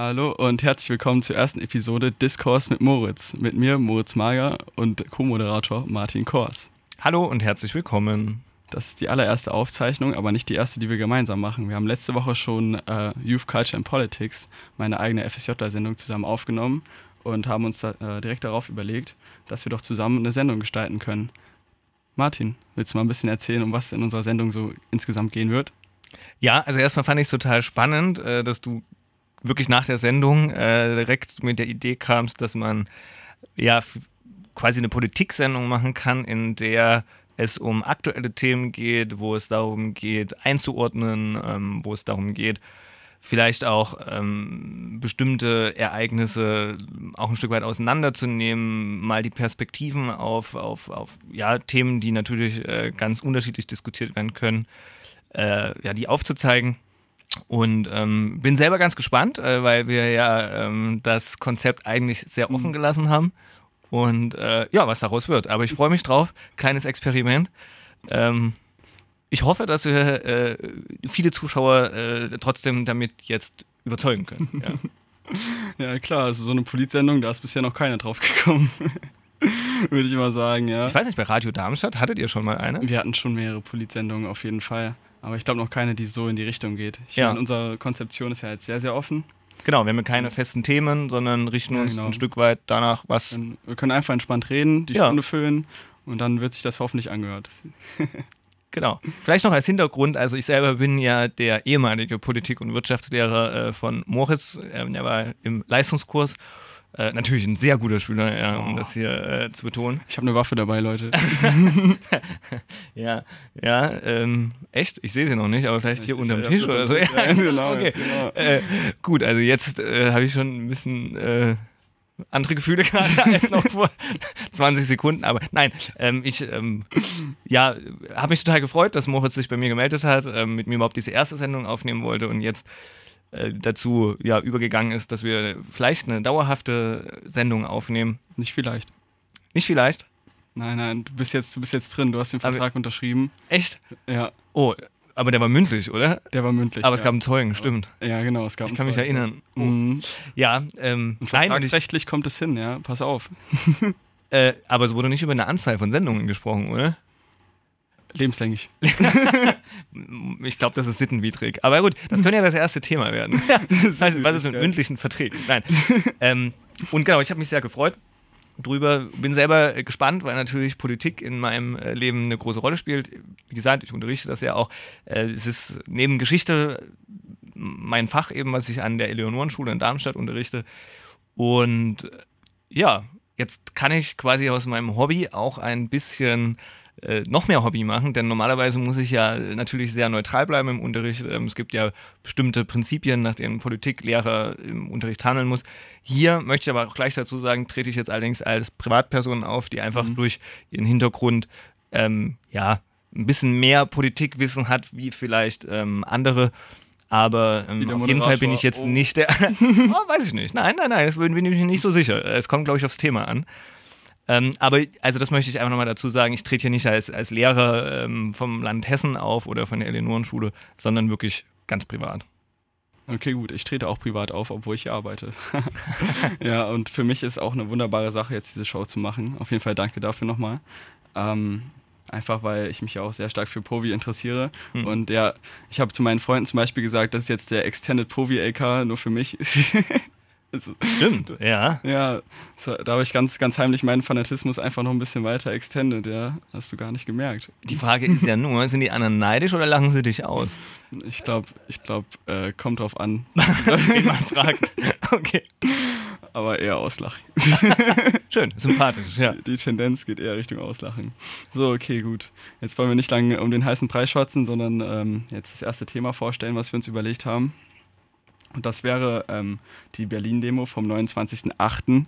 Hallo und herzlich willkommen zur ersten Episode Diskurs mit Moritz. Mit mir Moritz Mager und Co-Moderator Martin Kors. Hallo und herzlich willkommen. Das ist die allererste Aufzeichnung, aber nicht die erste, die wir gemeinsam machen. Wir haben letzte Woche schon äh, Youth Culture and Politics, meine eigene FSJ-Sendung, zusammen aufgenommen und haben uns da, äh, direkt darauf überlegt, dass wir doch zusammen eine Sendung gestalten können. Martin, willst du mal ein bisschen erzählen, um was in unserer Sendung so insgesamt gehen wird? Ja, also erstmal fand ich es total spannend, äh, dass du wirklich nach der Sendung äh, direkt mit der Idee kamst, dass man ja quasi eine Politiksendung machen kann, in der es um aktuelle Themen geht, wo es darum geht, einzuordnen, ähm, wo es darum geht, vielleicht auch ähm, bestimmte Ereignisse auch ein Stück weit auseinanderzunehmen, mal die Perspektiven auf, auf, auf ja, Themen, die natürlich äh, ganz unterschiedlich diskutiert werden können, äh, ja, die aufzuzeigen. Und ähm, bin selber ganz gespannt, äh, weil wir ja ähm, das Konzept eigentlich sehr offen mhm. gelassen haben. Und äh, ja, was daraus wird. Aber ich freue mich drauf. Kleines Experiment. Ähm, ich hoffe, dass wir äh, viele Zuschauer äh, trotzdem damit jetzt überzeugen können. Ja. ja, klar, also so eine Politsendung, da ist bisher noch keiner drauf gekommen. Würde ich mal sagen, ja. Ich weiß nicht, bei Radio Darmstadt hattet ihr schon mal eine? Wir hatten schon mehrere Politsendungen auf jeden Fall. Aber ich glaube noch keine, die so in die Richtung geht. Ich ja. meine, unsere Konzeption ist ja jetzt sehr, sehr offen. Genau, wir haben keine festen Themen, sondern richten ja, uns genau. ein Stück weit danach, was. Dann, wir können einfach entspannt reden, die ja. Stunde füllen und dann wird sich das hoffentlich angehört. Genau. Vielleicht noch als Hintergrund, also ich selber bin ja der ehemalige Politik- und Wirtschaftslehrer äh, von Moritz. Ähm, er war im Leistungskurs äh, natürlich ein sehr guter Schüler, ja, um oh. das hier äh, zu betonen. Ich habe eine Waffe dabei, Leute. ja, ja, ähm, echt? Ich sehe sie noch nicht, aber vielleicht ich, hier unterm Tisch oder so. Ja, genau, okay. genau. Äh, gut, also jetzt äh, habe ich schon ein bisschen äh, andere Gefühle gerade als noch vor 20 Sekunden. Aber nein, ähm, ich ähm, ja, habe mich total gefreut, dass Moritz sich bei mir gemeldet hat, ähm, mit mir überhaupt diese erste Sendung aufnehmen wollte und jetzt dazu ja, übergegangen ist, dass wir vielleicht eine dauerhafte Sendung aufnehmen. Nicht vielleicht. Nicht vielleicht? Nein, nein, du bist jetzt, du bist jetzt drin, du hast den Vertrag aber, unterschrieben. Echt? Ja. Oh, aber der war mündlich, oder? Der war mündlich. Aber es gab einen Zeugen, stimmt. Ja, genau, es gab Ich kann mich erinnern. Oh. Mhm. Ja, ähm, und vertragsrechtlich kommt es hin, ja, pass auf. äh, aber es wurde nicht über eine Anzahl von Sendungen gesprochen, oder? Lebenslänglich. ich glaube, das ist sittenwidrig. Aber gut, das könnte ja das erste Thema werden. das heißt, was ist mit mündlichen Verträgen? Nein. ähm, und genau, ich habe mich sehr gefreut drüber. Bin selber gespannt, weil natürlich Politik in meinem äh, Leben eine große Rolle spielt. Wie gesagt, ich unterrichte das ja auch. Äh, es ist neben Geschichte mein Fach eben, was ich an der Eleonorenschule in Darmstadt unterrichte. Und ja, jetzt kann ich quasi aus meinem Hobby auch ein bisschen äh, noch mehr Hobby machen, denn normalerweise muss ich ja natürlich sehr neutral bleiben im Unterricht. Ähm, es gibt ja bestimmte Prinzipien, nach denen Politiklehrer im Unterricht handeln muss. Hier möchte ich aber auch gleich dazu sagen, trete ich jetzt allerdings als Privatperson auf, die einfach mhm. durch ihren Hintergrund ähm, ja ein bisschen mehr Politikwissen hat, wie vielleicht ähm, andere. Aber ähm, auf jeden Fall bin ich jetzt oh. nicht der. oh, weiß ich nicht. Nein, nein, nein, das bin ich nicht so sicher. Es kommt, glaube ich, aufs Thema an. Ähm, aber also das möchte ich einfach nochmal dazu sagen, ich trete hier nicht als, als Lehrer ähm, vom Land Hessen auf oder von der Eleonorenschule, sondern wirklich ganz privat. Okay, gut, ich trete auch privat auf, obwohl ich hier arbeite. ja, und für mich ist auch eine wunderbare Sache, jetzt diese Show zu machen. Auf jeden Fall danke dafür nochmal. Ähm, einfach weil ich mich ja auch sehr stark für Povi interessiere. Hm. Und ja, ich habe zu meinen Freunden zum Beispiel gesagt, das ist jetzt der Extended Povi AK nur für mich. Stimmt, ja. Ja, da habe ich ganz, ganz heimlich meinen Fanatismus einfach noch ein bisschen weiter extended, ja. Hast du gar nicht gemerkt. Die Frage ist ja nur, sind die anderen neidisch oder lachen sie dich aus? Ich glaube, ich glaube, äh, kommt drauf an. Wie man fragt. Okay. Aber eher auslachen. Schön, sympathisch, ja. Die, die, Tendenz geht eher Richtung Auslachen. So, okay, gut. Jetzt wollen wir nicht lange um den heißen Preis schwatzen, sondern ähm, jetzt das erste Thema vorstellen, was wir uns überlegt haben. Und das wäre ähm, die Berlin-Demo vom 29.08.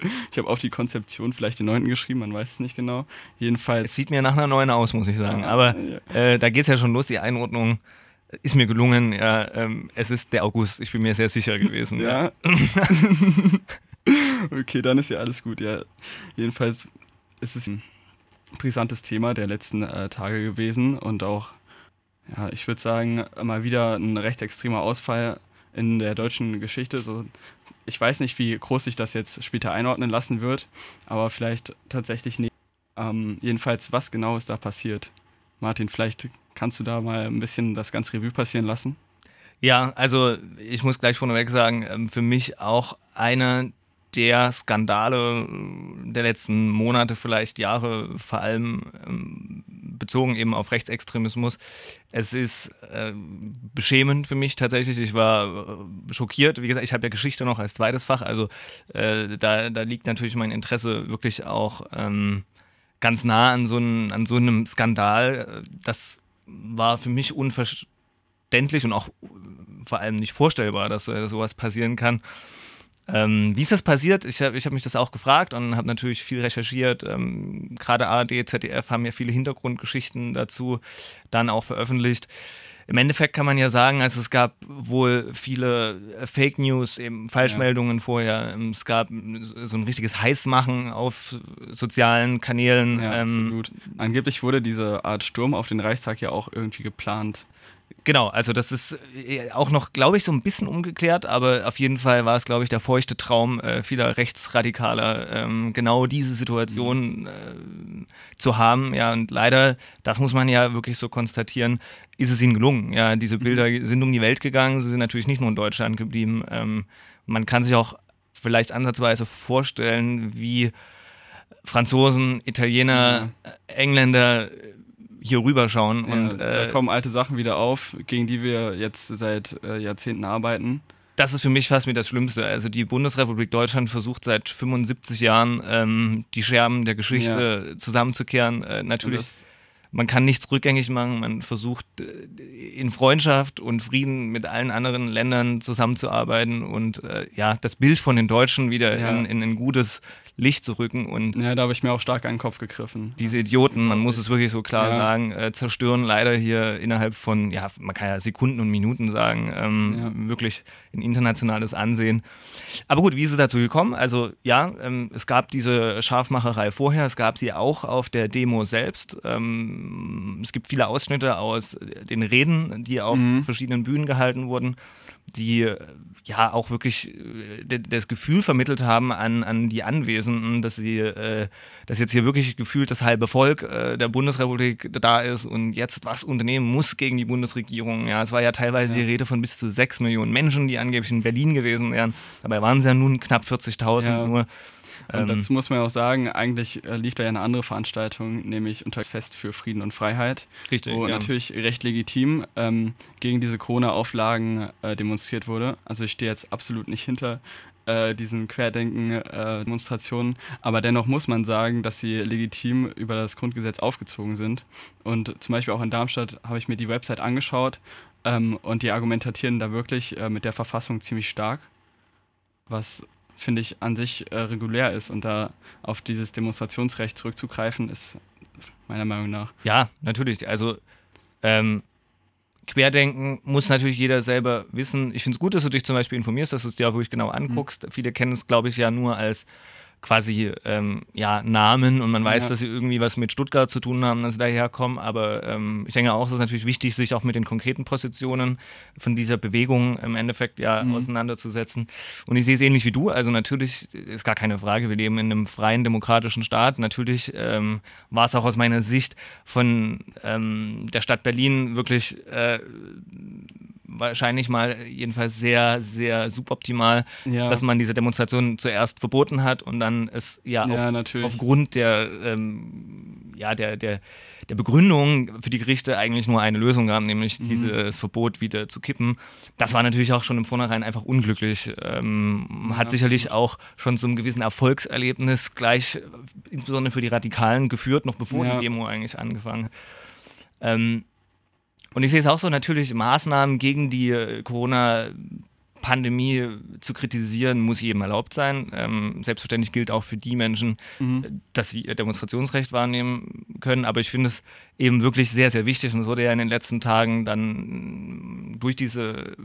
ich habe auf die Konzeption vielleicht den 9. geschrieben, man weiß es nicht genau. Jedenfalls. Es sieht mir nach einer 9 aus, muss ich sagen. Aber äh, da geht es ja schon los, die Einordnung ist mir gelungen. Ja, ähm, es ist der August, ich bin mir sehr sicher gewesen. ja. okay, dann ist ja alles gut. Ja, jedenfalls ist es ein brisantes Thema der letzten äh, Tage gewesen und auch ja, ich würde sagen, mal wieder ein rechtsextremer Ausfall in der deutschen Geschichte. So, ich weiß nicht, wie groß sich das jetzt später einordnen lassen wird, aber vielleicht tatsächlich nicht. Ähm, jedenfalls, was genau ist da passiert? Martin, vielleicht kannst du da mal ein bisschen das ganze Revue passieren lassen. Ja, also ich muss gleich vorneweg sagen, ähm, für mich auch einer der Skandale der letzten Monate, vielleicht Jahre, vor allem ähm, bezogen eben auf Rechtsextremismus. Es ist äh, beschämend für mich tatsächlich. Ich war äh, schockiert. Wie gesagt, ich habe ja Geschichte noch als zweites Fach, also äh, da, da liegt natürlich mein Interesse wirklich auch ähm, ganz nah an so, ein, an so einem Skandal. Das war für mich unverständlich und auch vor allem nicht vorstellbar, dass äh, sowas passieren kann. Ähm, wie ist das passiert? Ich habe ich hab mich das auch gefragt und habe natürlich viel recherchiert. Ähm, Gerade ARD, ZDF haben ja viele Hintergrundgeschichten dazu dann auch veröffentlicht. Im Endeffekt kann man ja sagen, also es gab wohl viele Fake News, eben Falschmeldungen ja. vorher. Es gab so ein richtiges Heißmachen auf sozialen Kanälen. Ja, ähm, absolut. Angeblich wurde diese Art Sturm auf den Reichstag ja auch irgendwie geplant. Genau, also das ist äh, auch noch, glaube ich, so ein bisschen umgeklärt, aber auf jeden Fall war es, glaube ich, der feuchte Traum äh, vieler Rechtsradikaler, ähm, genau diese Situation äh, zu haben. Ja, und leider, das muss man ja wirklich so konstatieren, ist es ihnen gelungen. Ja, diese mhm. Bilder sind um die Welt gegangen, sie sind natürlich nicht nur in Deutschland geblieben. Ähm, man kann sich auch vielleicht ansatzweise vorstellen, wie Franzosen, Italiener, ja. Engländer hier rüberschauen. Ja, und, äh, da kommen alte Sachen wieder auf, gegen die wir jetzt seit äh, Jahrzehnten arbeiten. Das ist für mich fast mit das Schlimmste. Also die Bundesrepublik Deutschland versucht seit 75 Jahren ähm, die Scherben der Geschichte ja. zusammenzukehren. Äh, natürlich man kann nichts rückgängig machen, man versucht äh, in Freundschaft und Frieden mit allen anderen Ländern zusammenzuarbeiten und äh, ja, das Bild von den Deutschen wieder ja. in, in, ein gutes Licht zu rücken. Und ja, da habe ich mir auch stark an den Kopf gegriffen. Diese Idioten, man muss es wirklich so klar ja. sagen, äh, zerstören leider hier innerhalb von, ja, man kann ja Sekunden und Minuten sagen, ähm, ja. wirklich ein internationales Ansehen. Aber gut, wie ist es dazu gekommen? Also ja, ähm, es gab diese Scharfmacherei vorher, es gab sie auch auf der Demo selbst. Ähm, es gibt viele Ausschnitte aus den Reden, die auf mhm. verschiedenen Bühnen gehalten wurden die ja auch wirklich äh, das Gefühl vermittelt haben an, an die Anwesenden, dass sie, äh, dass jetzt hier wirklich gefühlt das halbe Volk äh, der Bundesrepublik da ist und jetzt was unternehmen muss gegen die Bundesregierung. Ja, es war ja teilweise ja. die Rede von bis zu sechs Millionen Menschen, die angeblich in Berlin gewesen wären. Dabei waren es ja nun knapp 40.000 ja. nur. Und ähm, dazu muss man auch sagen, eigentlich äh, lief da ja eine andere Veranstaltung, nämlich unter Fest für Frieden und Freiheit. Richtig. Wo ja. natürlich recht legitim ähm, gegen diese Corona-Auflagen äh, demonstriert wurde. Also ich stehe jetzt absolut nicht hinter äh, diesen Querdenken-Demonstrationen. Äh, Aber dennoch muss man sagen, dass sie legitim über das Grundgesetz aufgezogen sind. Und zum Beispiel auch in Darmstadt habe ich mir die Website angeschaut ähm, und die argumentieren da wirklich äh, mit der Verfassung ziemlich stark. Was finde ich, an sich äh, regulär ist. Und da auf dieses Demonstrationsrecht zurückzugreifen, ist meiner Meinung nach. Ja, natürlich. Also ähm, Querdenken muss natürlich jeder selber wissen. Ich finde es gut, dass du dich zum Beispiel informierst, dass du es dir auch wirklich genau anguckst. Mhm. Viele kennen es, glaube ich, ja nur als quasi ähm, ja, Namen und man weiß, ja. dass sie irgendwie was mit Stuttgart zu tun haben, dass sie daherkommen. Aber ähm, ich denke auch, es ist natürlich wichtig, sich auch mit den konkreten Positionen von dieser Bewegung im Endeffekt ja mhm. auseinanderzusetzen. Und ich sehe es ähnlich wie du. Also natürlich ist gar keine Frage, wir leben in einem freien demokratischen Staat. Natürlich ähm, war es auch aus meiner Sicht von ähm, der Stadt Berlin wirklich äh, wahrscheinlich mal jedenfalls sehr, sehr suboptimal, ja. dass man diese Demonstration zuerst verboten hat und dann es ja, ja auf, aufgrund der, ähm, ja, der, der, der Begründung für die Gerichte eigentlich nur eine Lösung gab, nämlich mhm. dieses Verbot wieder zu kippen. Das war natürlich auch schon im Vornherein einfach unglücklich. Ähm, ja. Hat sicherlich auch schon zu einem gewissen Erfolgserlebnis gleich, insbesondere für die Radikalen, geführt, noch bevor die Demo eigentlich angefangen hat. Ähm, und ich sehe es auch so, natürlich Maßnahmen gegen die äh, Corona- Pandemie zu kritisieren, muss jedem erlaubt sein. Ähm, selbstverständlich gilt auch für die Menschen, mhm. dass sie ihr Demonstrationsrecht wahrnehmen können. Aber ich finde es eben wirklich sehr, sehr wichtig. Und es wurde ja in den letzten Tagen dann durch diese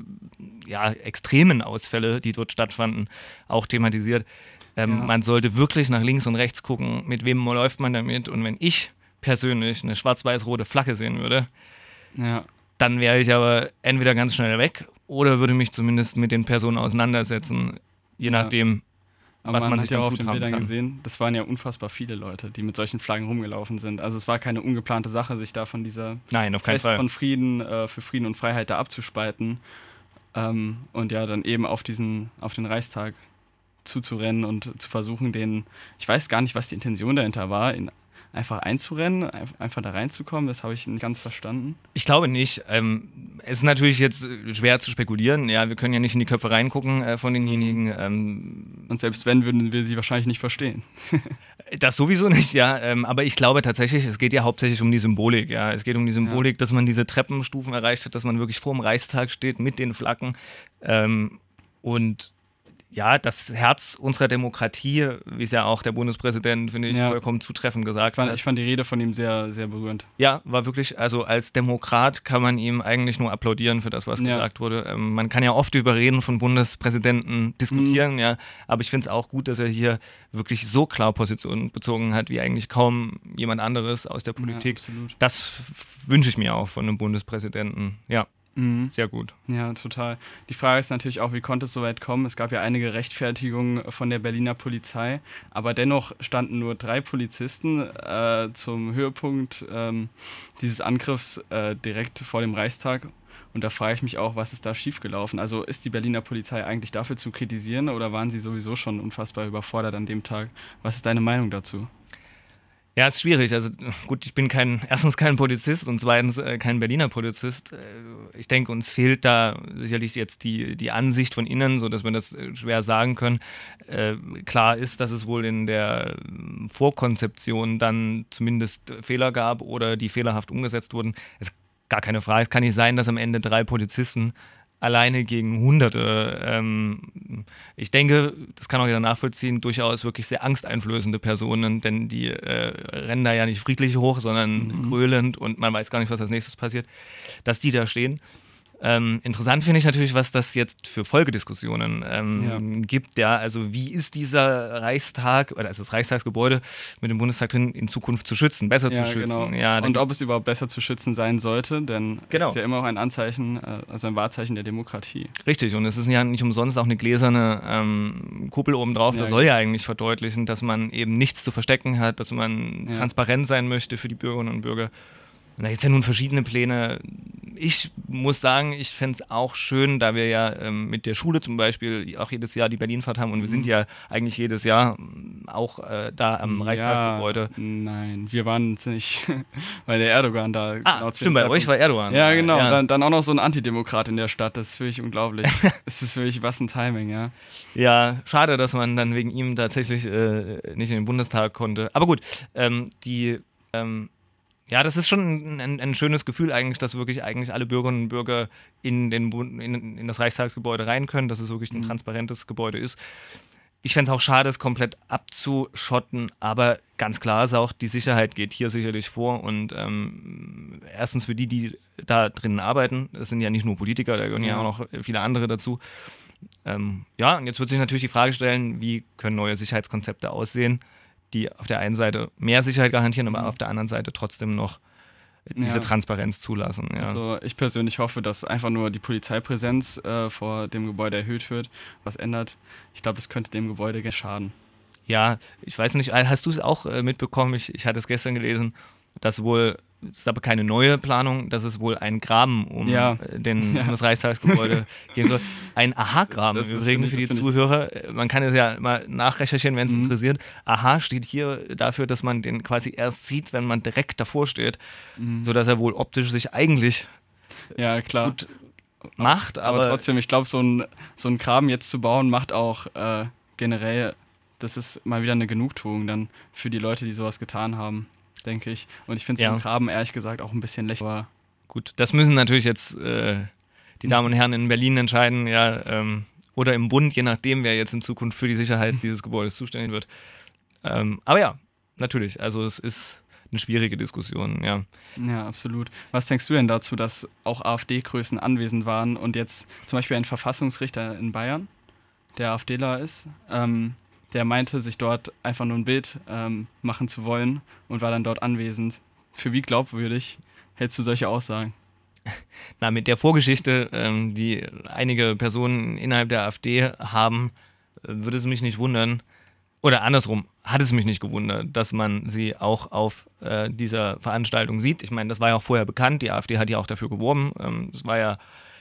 ja, extremen Ausfälle, die dort stattfanden, auch thematisiert. Ähm, ja. Man sollte wirklich nach links und rechts gucken, mit wem läuft man damit. Und wenn ich persönlich eine schwarz-weiß-rote Flagge sehen würde, ja. Dann wäre ich aber entweder ganz schnell weg oder würde mich zumindest mit den Personen auseinandersetzen, je nachdem, Aber was man, man hat sich ja auf den Bildern kann. gesehen, das waren ja unfassbar viele Leute, die mit solchen Flaggen rumgelaufen sind. Also es war keine ungeplante Sache, sich da von dieser Nein, Fest Fall. von Frieden äh, für Frieden und Freiheit da abzuspalten ähm, und ja dann eben auf diesen auf den Reichstag zuzurennen und zu versuchen, den ich weiß gar nicht, was die Intention dahinter war, ihn einfach einzurennen, ein- einfach da reinzukommen. Das habe ich nicht ganz verstanden. Ich glaube nicht. Ähm, es ist natürlich jetzt äh, schwer zu spekulieren. Ja, wir können ja nicht in die Köpfe reingucken äh, von denjenigen. Ähm, Und selbst wenn, würden wir sie wahrscheinlich nicht verstehen. das sowieso nicht, ja. Ähm, aber ich glaube tatsächlich, es geht ja hauptsächlich um die Symbolik. Ja, es geht um die Symbolik, dass man diese Treppenstufen erreicht hat, dass man wirklich vor dem Reichstag steht mit den Flaggen. Ähm, und ja, das Herz unserer Demokratie, wie es ja auch der Bundespräsident, finde ich, Ja. vollkommen zutreffend gesagt Ich fand, hat. ich fand die Rede von ihm sehr, sehr berührend. Ja, war wirklich, also als Demokrat kann man ihm eigentlich nur applaudieren für das, was Ja. gesagt wurde. Ähm, man kann ja oft über Reden von Bundespräsidenten diskutieren, Mhm. ja, aber ich finde es auch gut, dass er hier wirklich so klar Position bezogen hat, wie eigentlich kaum jemand anderes aus der Politik. Ja, absolut. das wünsche ich mir auch von einem Bundespräsidenten. Ja, Mhm. sehr gut. Ja, total. Die Frage ist natürlich auch, wie konnte es so weit kommen? Es gab ja einige Rechtfertigungen von der Berliner Polizei, aber dennoch standen nur drei Polizisten äh, zum Höhepunkt ähm, dieses Angriffs äh, direkt vor dem Reichstag. Und da frage ich mich auch, was ist da schiefgelaufen? Also ist die Berliner Polizei eigentlich dafür zu kritisieren oder waren sie sowieso schon unfassbar überfordert an dem Tag? Was ist deine Meinung dazu? Ja, ist schwierig. Also gut, ich bin kein, erstens kein Polizist und zweitens äh, kein Berliner Polizist. Äh, ich denke, uns fehlt da sicherlich jetzt die, die Ansicht von innen, sodass wir das äh, schwer sagen können. Äh, klar ist, dass es wohl in der ähm, Vorkonzeption dann zumindest Fehler gab oder die fehlerhaft umgesetzt wurden. Es gar keine Frage. Es kann nicht sein, dass am Ende drei Polizisten alleine gegen Hunderte. Ähm, ich denke, das kann auch jeder nachvollziehen, durchaus wirklich sehr angsteinflößende Personen, denn die äh, rennen da ja nicht friedlich hoch, sondern gröhlend und man weiß gar nicht, was als nächstes passiert, dass die da stehen. Ähm, interessant finde ich natürlich, was das jetzt für Folgediskussionen ähm, gibt. Ja, also wie ist dieser Reichstag oder also das Reichstagsgebäude mit dem Bundestag drin in Zukunft zu schützen, besser zu schützen? genau. Ja, Und ob es überhaupt besser zu schützen sein sollte, denn Genau. es ist ja immer auch ein Anzeichen, äh, also ein Wahrzeichen der Demokratie. Richtig, und es ist ja nicht umsonst auch eine gläserne ähm, Kuppel obendrauf. Ja, das soll ja eigentlich verdeutlichen, dass man eben nichts zu verstecken hat, dass man Ja. transparent sein möchte für die Bürgerinnen und Bürger. Da gibt es ja nun verschiedene Pläne. Ich muss sagen, ich fände es auch schön, da wir ja ähm, mit der Schule zum Beispiel auch jedes Jahr die Berlinfahrt haben und wir Mhm. sind ja eigentlich jedes Jahr ähm, auch äh, da am Reichstagsgebäude. Ja, nein, wir waren es nicht, weil der Erdogan da Ah, genau stimmt, bei euch Zeitpunkt- war Erdogan. Ja, genau. Ja. Dann, dann auch noch so ein Antidemokrat in der Stadt. Das ist wirklich unglaublich. Es ist wirklich was ein Timing, ja. Ja, schade, dass man dann wegen ihm tatsächlich äh, nicht in den Bundestag konnte. Aber gut, ähm, die, ähm, ja, das ist schon ein, ein schönes Gefühl eigentlich, dass wirklich eigentlich alle Bürgerinnen und Bürger in, den, in, in das Reichstagsgebäude rein können, dass es wirklich ein Mhm. transparentes Gebäude ist. Ich fände es auch schade, es komplett abzuschotten, aber ganz klar ist auch, die Sicherheit geht hier sicherlich vor und ähm, erstens für die, die da drinnen arbeiten, das sind ja nicht nur Politiker, da gehören ja, Ja. auch noch viele andere dazu. Ähm, ja, und jetzt wird sich natürlich die Frage stellen, wie können neue Sicherheitskonzepte aussehen, die auf der einen Seite mehr Sicherheit garantieren, aber Mhm. auf der anderen Seite trotzdem noch diese Ja. Transparenz zulassen. Ja. Also ich persönlich hoffe, dass einfach nur die Polizeipräsenz äh, vor dem Gebäude erhöht wird, was ändert. Ich glaube, das könnte dem Gebäude gerne schaden. Ja, ich weiß nicht, hast du es auch äh, mitbekommen? Ich, ich hatte es gestern gelesen, dass wohl, es ist aber keine neue Planung, dass es wohl einen Graben um Ja. äh, den, Ja. um das Reichstagsgebäude geben soll. Ein Aha-Graben übrigens für die Zuhörer. Äh, Man kann es ja mal nachrecherchieren, wenn es Mhm. interessiert. Aha steht hier dafür, dass man den quasi erst sieht, wenn man direkt davor steht, Mhm. sodass er wohl optisch sich eigentlich Ja, klar. gut macht, aber, aber, trotzdem, ich glaube, so ein, so ein Graben jetzt zu bauen, macht auch äh, generell, das ist mal wieder eine Genugtuung dann für die Leute, die sowas getan haben, denke ich. Und ich finde so Ja. einen Graben ehrlich gesagt auch ein bisschen lächerlich. Aber Gut, das müssen natürlich jetzt äh, die Damen und Herren in Berlin entscheiden, ja, ähm, oder im Bund, je nachdem, wer jetzt in Zukunft für die Sicherheit dieses Gebäudes zuständig wird. Ähm, aber ja, natürlich, also es ist eine schwierige Diskussion, ja. Ja, absolut. Was denkst du denn dazu, dass auch AfD-Größen anwesend waren und jetzt zum Beispiel ein Verfassungsrichter in Bayern, der AfDler ist, ähm, der meinte, sich dort einfach nur ein Bild ähm, machen zu wollen und war dann dort anwesend. Für wie glaubwürdig hältst du solche Aussagen? na, mit der Vorgeschichte, ähm, die einige Personen innerhalb der AfD haben, würde es mich nicht wundern, oder andersrum, hat es mich nicht gewundert, dass man sie auch auf äh, dieser Veranstaltung sieht. Ich meine, das war ja auch vorher bekannt, die AfD hat ja auch dafür geworben. Ähm, es war ja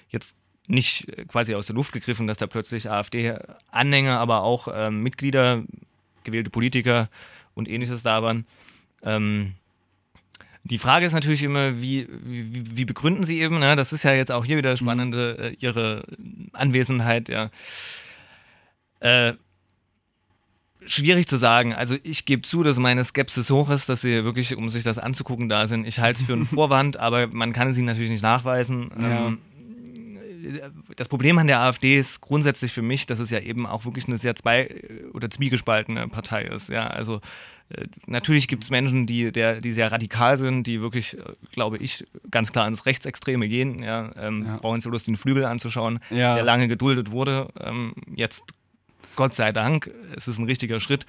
jetzt nicht quasi aus der Luft gegriffen, dass da plötzlich AfD-Anhänger, aber auch ähm, Mitglieder, gewählte Politiker und ähnliches da waren. Ähm, die Frage ist natürlich immer, wie, wie, wie begründen sie eben, ne? das ist ja jetzt auch hier wieder spannende, äh, ihre Anwesenheit, ja. Äh, schwierig zu sagen. Also ich gebe zu, dass meine Skepsis hoch ist, dass sie wirklich, um sich das anzugucken, da sind. Ich halte es für einen Vorwand, aber man kann sie natürlich nicht nachweisen. Ja. Ähm, das Problem an der AfD ist grundsätzlich für mich, dass es ja eben auch wirklich eine sehr zwei- oder zwiegespaltene Partei ist. Ja, also äh, natürlich gibt es Menschen, die, der, die sehr radikal sind, die wirklich, äh, glaube ich, ganz klar ins Rechtsextreme gehen. Ja, ähm, ja. brauchen Sie Lust, den Flügel anzuschauen, ja. der lange geduldet wurde. Ähm, jetzt, Gott sei Dank, es ist ein richtiger Schritt.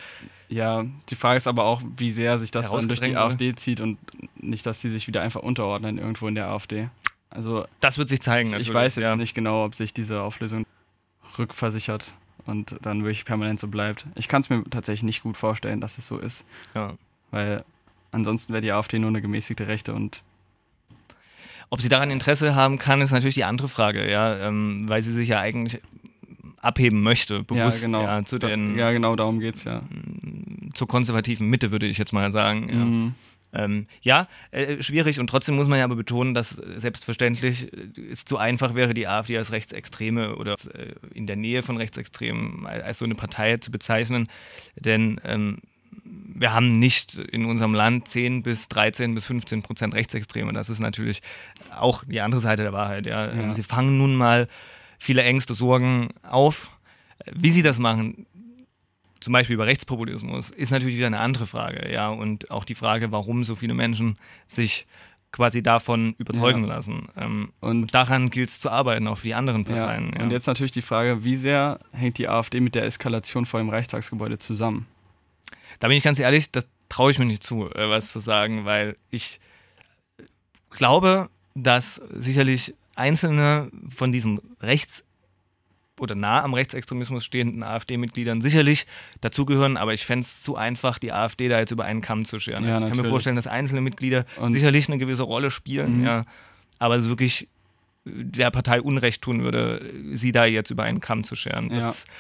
Ja, die Frage ist aber auch, wie sehr sich das dann durch die AfD zieht und nicht, dass sie sich wieder einfach unterordnen irgendwo in der AfD. Also das wird sich zeigen. Ich, ich weiß jetzt ja. nicht genau, ob sich diese Auflösung rückversichert und dann wirklich permanent so bleibt. Ich kann es mir tatsächlich nicht gut vorstellen, dass es so ist. Ja. Weil ansonsten wäre die AfD nur eine gemäßigte Rechte und ob sie daran Interesse haben kann, ist natürlich die andere Frage, ja, ähm, weil sie sich ja eigentlich abheben möchte, bewusst ja, genau. Ja, zu den, ja, genau, darum geht es ja. Zur konservativen Mitte, würde ich jetzt mal sagen. Ja. Ähm, ja, äh, schwierig und trotzdem muss man ja aber betonen, dass selbstverständlich es zu einfach wäre, die AfD als Rechtsextreme oder äh, in der Nähe von Rechtsextremen als so eine Partei zu bezeichnen. Denn ähm, wir haben nicht in unserem Land 10 bis 13 bis 15 Prozent Rechtsextreme. Das ist natürlich auch die andere Seite der Wahrheit. Ja. ja. Sie fangen nun mal viele Ängste, Sorgen auf. Wie sie das machen, zum Beispiel über Rechtspopulismus, ist natürlich wieder eine andere Frage. Ja, und auch die Frage, warum so viele Menschen sich quasi davon überzeugen ja. lassen. Ähm, und daran gilt es zu arbeiten, auch für die anderen Parteien. Ja. Ja. Und jetzt natürlich die Frage, wie sehr hängt die AfD mit der Eskalation vor dem Reichstagsgebäude zusammen? Da bin ich ganz ehrlich, das traue ich mir nicht zu, äh, was zu sagen, weil ich glaube, dass sicherlich einzelne von diesen Rechts oder nah am Rechtsextremismus stehenden AfD-Mitgliedern sicherlich dazugehören, aber ich fände es zu einfach, die AfD da jetzt über einen Kamm zu scheren. Ja, ich kann mir vorstellen, dass einzelne Mitglieder und sicherlich eine gewisse Rolle spielen, mhm. ja, aber es wirklich der Partei Unrecht tun würde, sie da jetzt über einen Kamm zu scheren. Das, ja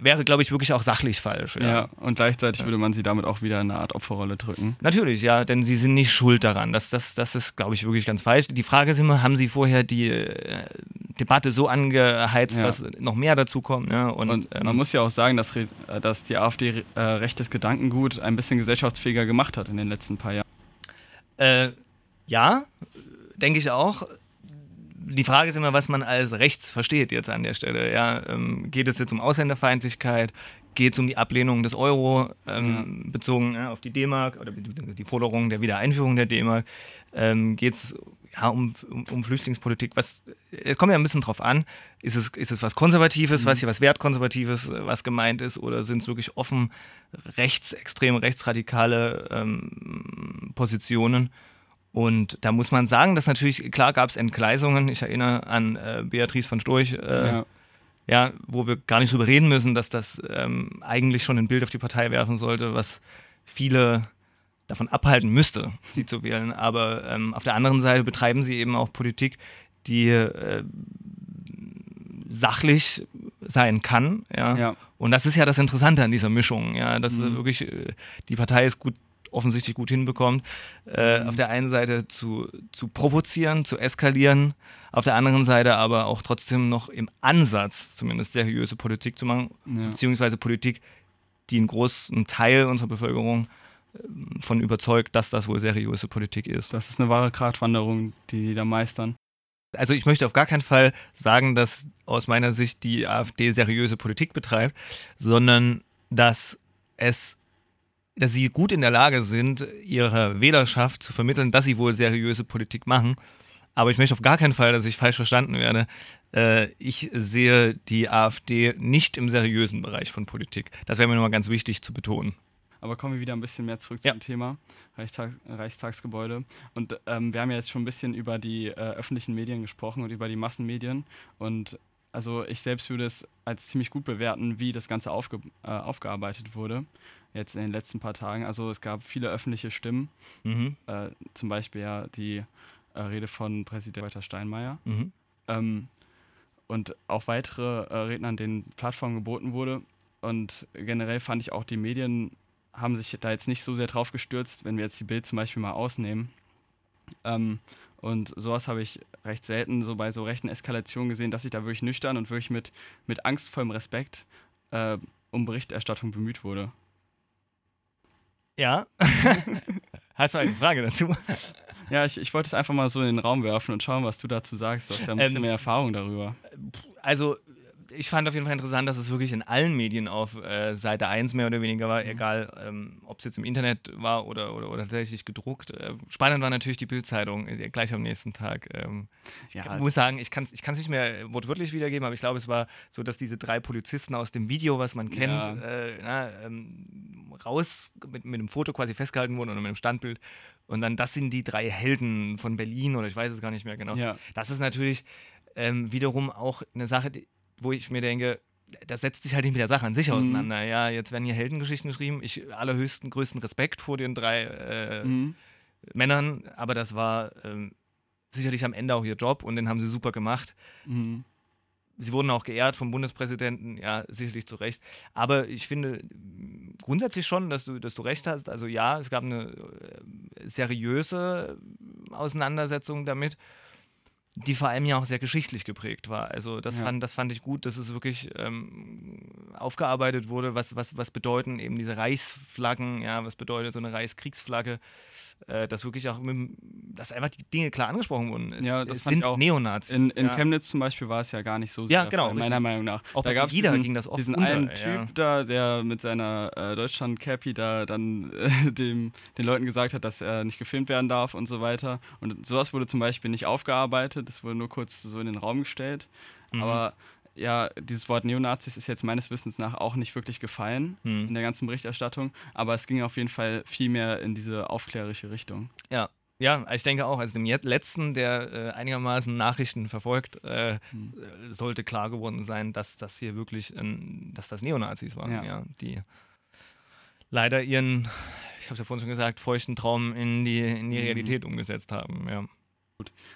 wäre, glaube ich, wirklich auch sachlich falsch. Ja, ja und gleichzeitig würde man sie damit auch wieder in eine Art Opferrolle drücken. Natürlich, ja, denn sie sind nicht schuld daran. Das, das, das ist, glaube ich, wirklich ganz falsch. Die Frage ist immer, haben sie vorher die äh, Debatte so angeheizt, ja. dass noch mehr dazu kommt? Ne? Und, und ähm, man muss ja auch sagen, dass, äh, dass die AfD äh, rechtes Gedankengut ein bisschen gesellschaftsfähiger gemacht hat in den letzten paar Jahren. Äh, ja, denke ich auch die Frage ist immer, was man als rechts versteht jetzt an der Stelle. Ja, ähm, geht es jetzt um Ausländerfeindlichkeit? Geht es um die Ablehnung des Euro ähm, ja. bezogen ja, auf die D-Mark oder die Forderung der Wiedereinführung der D-Mark? Ähm, geht es ja, um, um, um, Flüchtlingspolitik? Was, es kommt ja ein bisschen drauf an. Ist es, ist es was Konservatives, mhm. was hier was Wertkonservatives, was gemeint ist, oder sind es wirklich offen rechtsextreme, rechtsradikale ähm, Positionen? Und da muss man sagen, dass natürlich, klar gab es Entgleisungen. Ich erinnere an äh, Beatrice von Storch, äh, ja. ja. wo wir gar nicht drüber reden müssen, dass das ähm, eigentlich schon ein Bild auf die Partei werfen sollte, was viele davon abhalten müsste, sie zu wählen. Aber ähm, auf der anderen Seite betreiben sie eben auch Politik, die äh, sachlich sein kann. Ja? ja? Und das ist ja das Interessante an dieser Mischung, ja, dass mhm. wirklich äh, die Partei ist gut offensichtlich gut hinbekommt, äh, mhm. auf der einen Seite zu, zu provozieren, zu eskalieren, auf der anderen Seite aber auch trotzdem noch im Ansatz zumindest seriöse Politik zu machen, ja. beziehungsweise Politik, die einen großen Teil unserer Bevölkerung ähm, von überzeugt, dass das wohl seriöse Politik ist. Das ist eine wahre Gratwanderung, die sie da meistern. Also ich möchte auf gar keinen Fall sagen, dass aus meiner Sicht die AfD seriöse Politik betreibt, sondern dass es dass sie gut in der Lage sind, ihrer Wählerschaft zu vermitteln, dass sie wohl seriöse Politik machen. Aber ich möchte auf gar keinen Fall, dass ich falsch verstanden werde. Äh, ich sehe die AfD nicht im seriösen Bereich von Politik. Das wäre mir nochmal ganz wichtig zu betonen. Aber kommen wir wieder ein bisschen mehr zurück Ja. zum Thema Reichstag, Reichstagsgebäude. Und ähm, wir haben ja jetzt schon ein bisschen über die äh, öffentlichen Medien gesprochen und über die Massenmedien. Und also ich selbst würde es als ziemlich gut bewerten, wie das Ganze aufge äh, aufgearbeitet wurde, jetzt in den letzten paar Tagen. Also es gab viele öffentliche Stimmen, Mhm. äh, zum Beispiel ja die äh, Rede von Präsident Walter Steinmeier. Mhm. Ähm, und auch weitere äh, Rednern, denen Plattform geboten wurde. Und generell fand ich auch, die Medien haben sich da jetzt nicht so sehr drauf gestürzt, wenn wir jetzt die Bild zum Beispiel mal ausnehmen. Ähm, und sowas habe ich recht selten so bei so rechten Eskalationen gesehen, dass sich da wirklich nüchtern und wirklich mit, mit angstvollem Respekt äh, um Berichterstattung bemüht wurde. Ja. Hast du eine Frage dazu? Ja, ich, ich wollte es einfach mal so in den Raum werfen und schauen, was du dazu sagst. Du hast ja ein bisschen Ähm, mehr Erfahrung darüber. Also, ich fand auf jeden Fall interessant, dass es wirklich in allen Medien auf äh, Seite 1 mehr oder weniger war, egal ähm, ob es jetzt im Internet war oder, oder, oder tatsächlich gedruckt. Äh, spannend war natürlich die Bildzeitung äh, gleich am nächsten Tag. Ähm, Ja. Ich muss sagen, ich kann es ich kann's nicht mehr wortwörtlich wiedergeben, aber ich glaube, es war so, dass diese drei Polizisten aus dem Video, was man kennt, Ja. äh, na, ähm, raus mit, mit einem Foto quasi festgehalten wurden oder mit einem Standbild. Und dann, das sind die drei Helden von Berlin oder ich weiß es gar nicht mehr genau. Ja. Das ist natürlich ähm, wiederum auch eine Sache, die, wo ich mir denke, das setzt sich halt nicht mit der Sache an sich Mhm. auseinander. Ja, jetzt werden hier Heldengeschichten geschrieben. Ich allerhöchsten, größten Respekt vor den drei äh, Mhm. Männern, aber das war ähm, sicherlich am Ende auch ihr Job und den haben sie super gemacht. Mhm. Sie wurden auch geehrt vom Bundespräsidenten, ja, sicherlich zu Recht. Aber ich finde grundsätzlich schon, dass du, dass du recht hast. Also ja, es gab eine äh, seriöse Auseinandersetzung damit, die vor allem ja auch sehr geschichtlich geprägt war. Also das, Ja. fand, das fand ich gut, dass es wirklich ähm, aufgearbeitet wurde, was, was, was bedeuten eben diese Reichsflaggen, ja, was bedeutet so eine Reichskriegsflagge, äh, dass wirklich auch, mit, dass einfach die Dinge klar angesprochen wurden. Es, Ja, das es sind auch. Neonazis. In, in ja. Chemnitz zum Beispiel war es ja gar nicht so Ja, sehr, genau, meiner richtig. Meinung nach. Auch da gab es diesen, ging das oft diesen unter, einen ja. Typ da, der mit seiner äh, Deutschland-Cappy da dann äh, dem, den Leuten gesagt hat, dass er nicht gefilmt werden darf und so weiter. Und sowas wurde zum Beispiel nicht aufgearbeitet, das wurde nur kurz so in den Raum gestellt. Mhm. Aber ja, dieses Wort Neonazis ist jetzt meines Wissens nach auch nicht wirklich gefallen Mhm. in der ganzen Berichterstattung, aber es ging auf jeden Fall viel mehr in diese aufklärerische Richtung. Ja. Ja, ich denke auch, also dem letzten, der äh, einigermaßen Nachrichten verfolgt, äh, Hm. äh, sollte klar geworden sein, dass das hier wirklich, ähm, dass das Neonazis waren, ja. Ja. die leider ihren, ich habe es ja vorhin schon gesagt, feuchten Traum in die, in die Mhm. Realität umgesetzt haben, ja.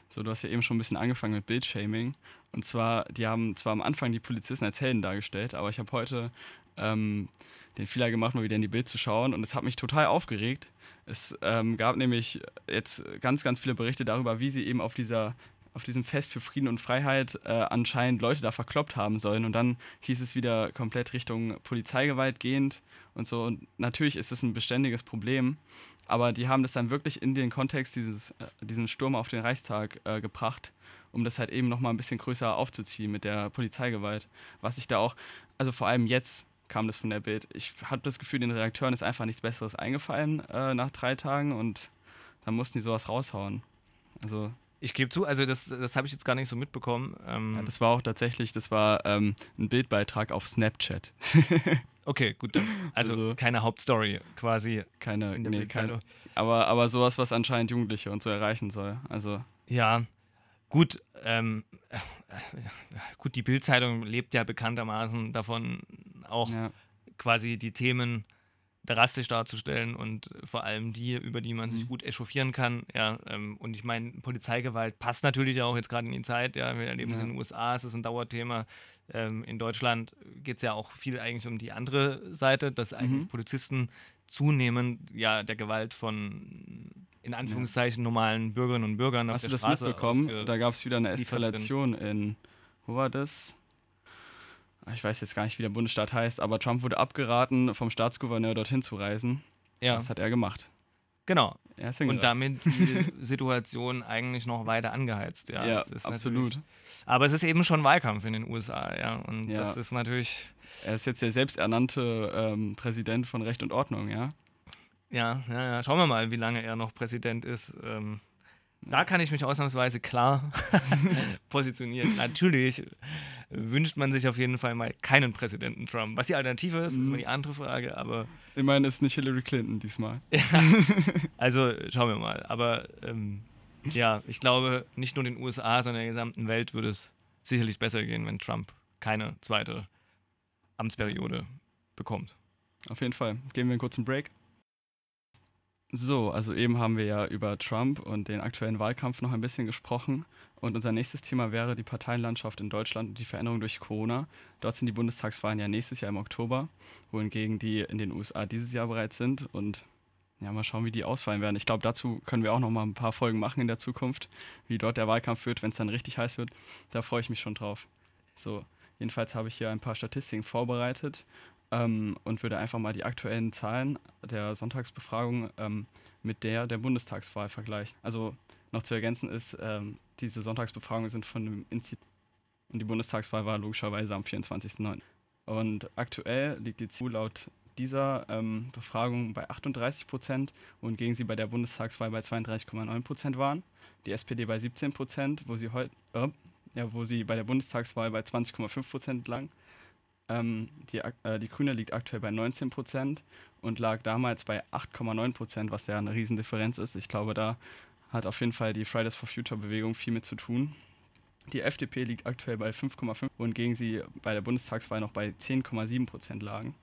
So, du hast ja eben schon ein bisschen angefangen mit Bildshaming. Und zwar, die haben zwar am Anfang die Polizisten als Helden dargestellt, aber ich habe heute ähm, den Fehler gemacht, mal wieder in die Bild zu schauen und es hat mich total aufgeregt. Es ähm, gab nämlich jetzt ganz, ganz viele Berichte darüber, wie sie eben auf dieser auf diesem Fest für Frieden und Freiheit äh, anscheinend Leute da verkloppt haben sollen. Und dann hieß es wieder komplett Richtung Polizeigewalt gehend und so. Und natürlich ist es ein beständiges Problem, aber die haben das dann wirklich in den Kontext dieses, äh, diesen Sturm auf den Reichstag äh, gebracht, um das halt eben nochmal ein bisschen größer aufzuziehen mit der Polizeigewalt. Was ich da auch, also vor allem jetzt kam das von der Bild. Ich habe das Gefühl, den Redakteuren ist einfach nichts Besseres eingefallen äh, nach drei Tagen und dann mussten die sowas raushauen. Also Ich gebe zu, also das, das habe ich jetzt gar nicht so mitbekommen. Ähm, ja, das war auch tatsächlich, das war ähm, ein Bildbeitrag auf Snapchat. okay, gut. Also, Also- keine Hauptstory quasi Keine, nee, keine, aber, aber sowas, was anscheinend Jugendliche und so erreichen soll. Also Ja, gut. Ähm, äh, gut, die Bildzeitung lebt ja bekanntermaßen davon, auch ja, quasi die Themen drastisch darzustellen und vor allem die, über die man sich Mhm. gut echauffieren kann. Ja, ähm, und ich meine, Polizeigewalt passt natürlich auch jetzt gerade in die Zeit. Ja, wir erleben es Ja. in den USA, es ist ein Dauerthema. Ähm, in Deutschland geht es ja auch viel eigentlich um die andere Seite, dass eigentlich Mhm. Polizisten zunehmend ja der Gewalt von in Anführungszeichen normalen Bürgerinnen und Bürgern auf Hast du der das Straße mitbekommen? Da gab es wieder eine Eskalation in, wo war das? Ich weiß jetzt gar nicht, wie der Bundesstaat heißt, aber Trump wurde abgeraten, vom Staatsgouverneur dorthin zu reisen. ja, Das hat er gemacht. genau. Er ist Und damit die Situation eigentlich noch weiter angeheizt. Ja, Ja, absolut. Aber es ist eben schon Wahlkampf in den USA, ja. Und Ja. das ist natürlich, Er ist jetzt der selbsternannte ähm, Präsident von Recht und Ordnung, ja? ja, ja, ja, schauen wir mal, wie lange er noch Präsident ist. Ähm, da kann ich mich ausnahmsweise klar positionieren. Natürlich wünscht man sich auf jeden Fall mal keinen Präsidenten Trump. Was die Alternative ist, ist immer die andere Frage, aber. Immerhin ist nicht Hillary Clinton diesmal. ja, also schauen wir mal. Aber ähm, ja, ich glaube, nicht nur in den USA, sondern in der gesamten Welt würde es sicherlich besser gehen, wenn Trump keine zweite Amtsperiode bekommt. Auf jeden Fall. Geben wir einen kurzen Break. So, also eben haben wir ja über Trump und den aktuellen Wahlkampf noch ein bisschen gesprochen. Und unser nächstes Thema wäre die Parteienlandschaft in Deutschland und die Veränderung durch Corona. Dort sind die Bundestagswahlen ja nächstes Jahr im Oktober, wohingegen die in den USA dieses Jahr bereits sind. Und ja, mal schauen, wie die ausfallen werden. Ich glaube, dazu können wir auch noch mal ein paar Folgen machen in der Zukunft, wie dort der Wahlkampf wird, wenn es dann richtig heiß wird. Da freue ich mich schon drauf. So, jedenfalls habe ich hier ein paar Statistiken vorbereitet ähm, und würde einfach mal die aktuellen Zahlen der Sonntagsbefragung ähm, mit der der Bundestagswahl vergleichen. Also noch zu ergänzen ist, ähm, diese Sonntagsbefragungen sind von dem Institut und die Bundestagswahl war logischerweise am 24.09. Und aktuell liegt die CDU laut dieser ähm, Befragung bei 38 Prozent und gegen sie bei der Bundestagswahl bei 32,9 Prozent waren. Die SPD bei 17 Prozent, wo sie heute, äh, ja, wo sie bei der Bundestagswahl bei 20,5 Prozent lang ähm, die, äh, die Grüne liegt aktuell bei 19 Prozent und lag damals bei 8,9 Prozent, was ja eine Riesendifferenz ist. Ich glaube, da hat auf jeden Fall die Fridays for Future Bewegung viel mit zu tun. Die FDP liegt aktuell bei 5,5 und gegen sie bei der Bundestagswahl noch bei 10,7 Prozent lagen.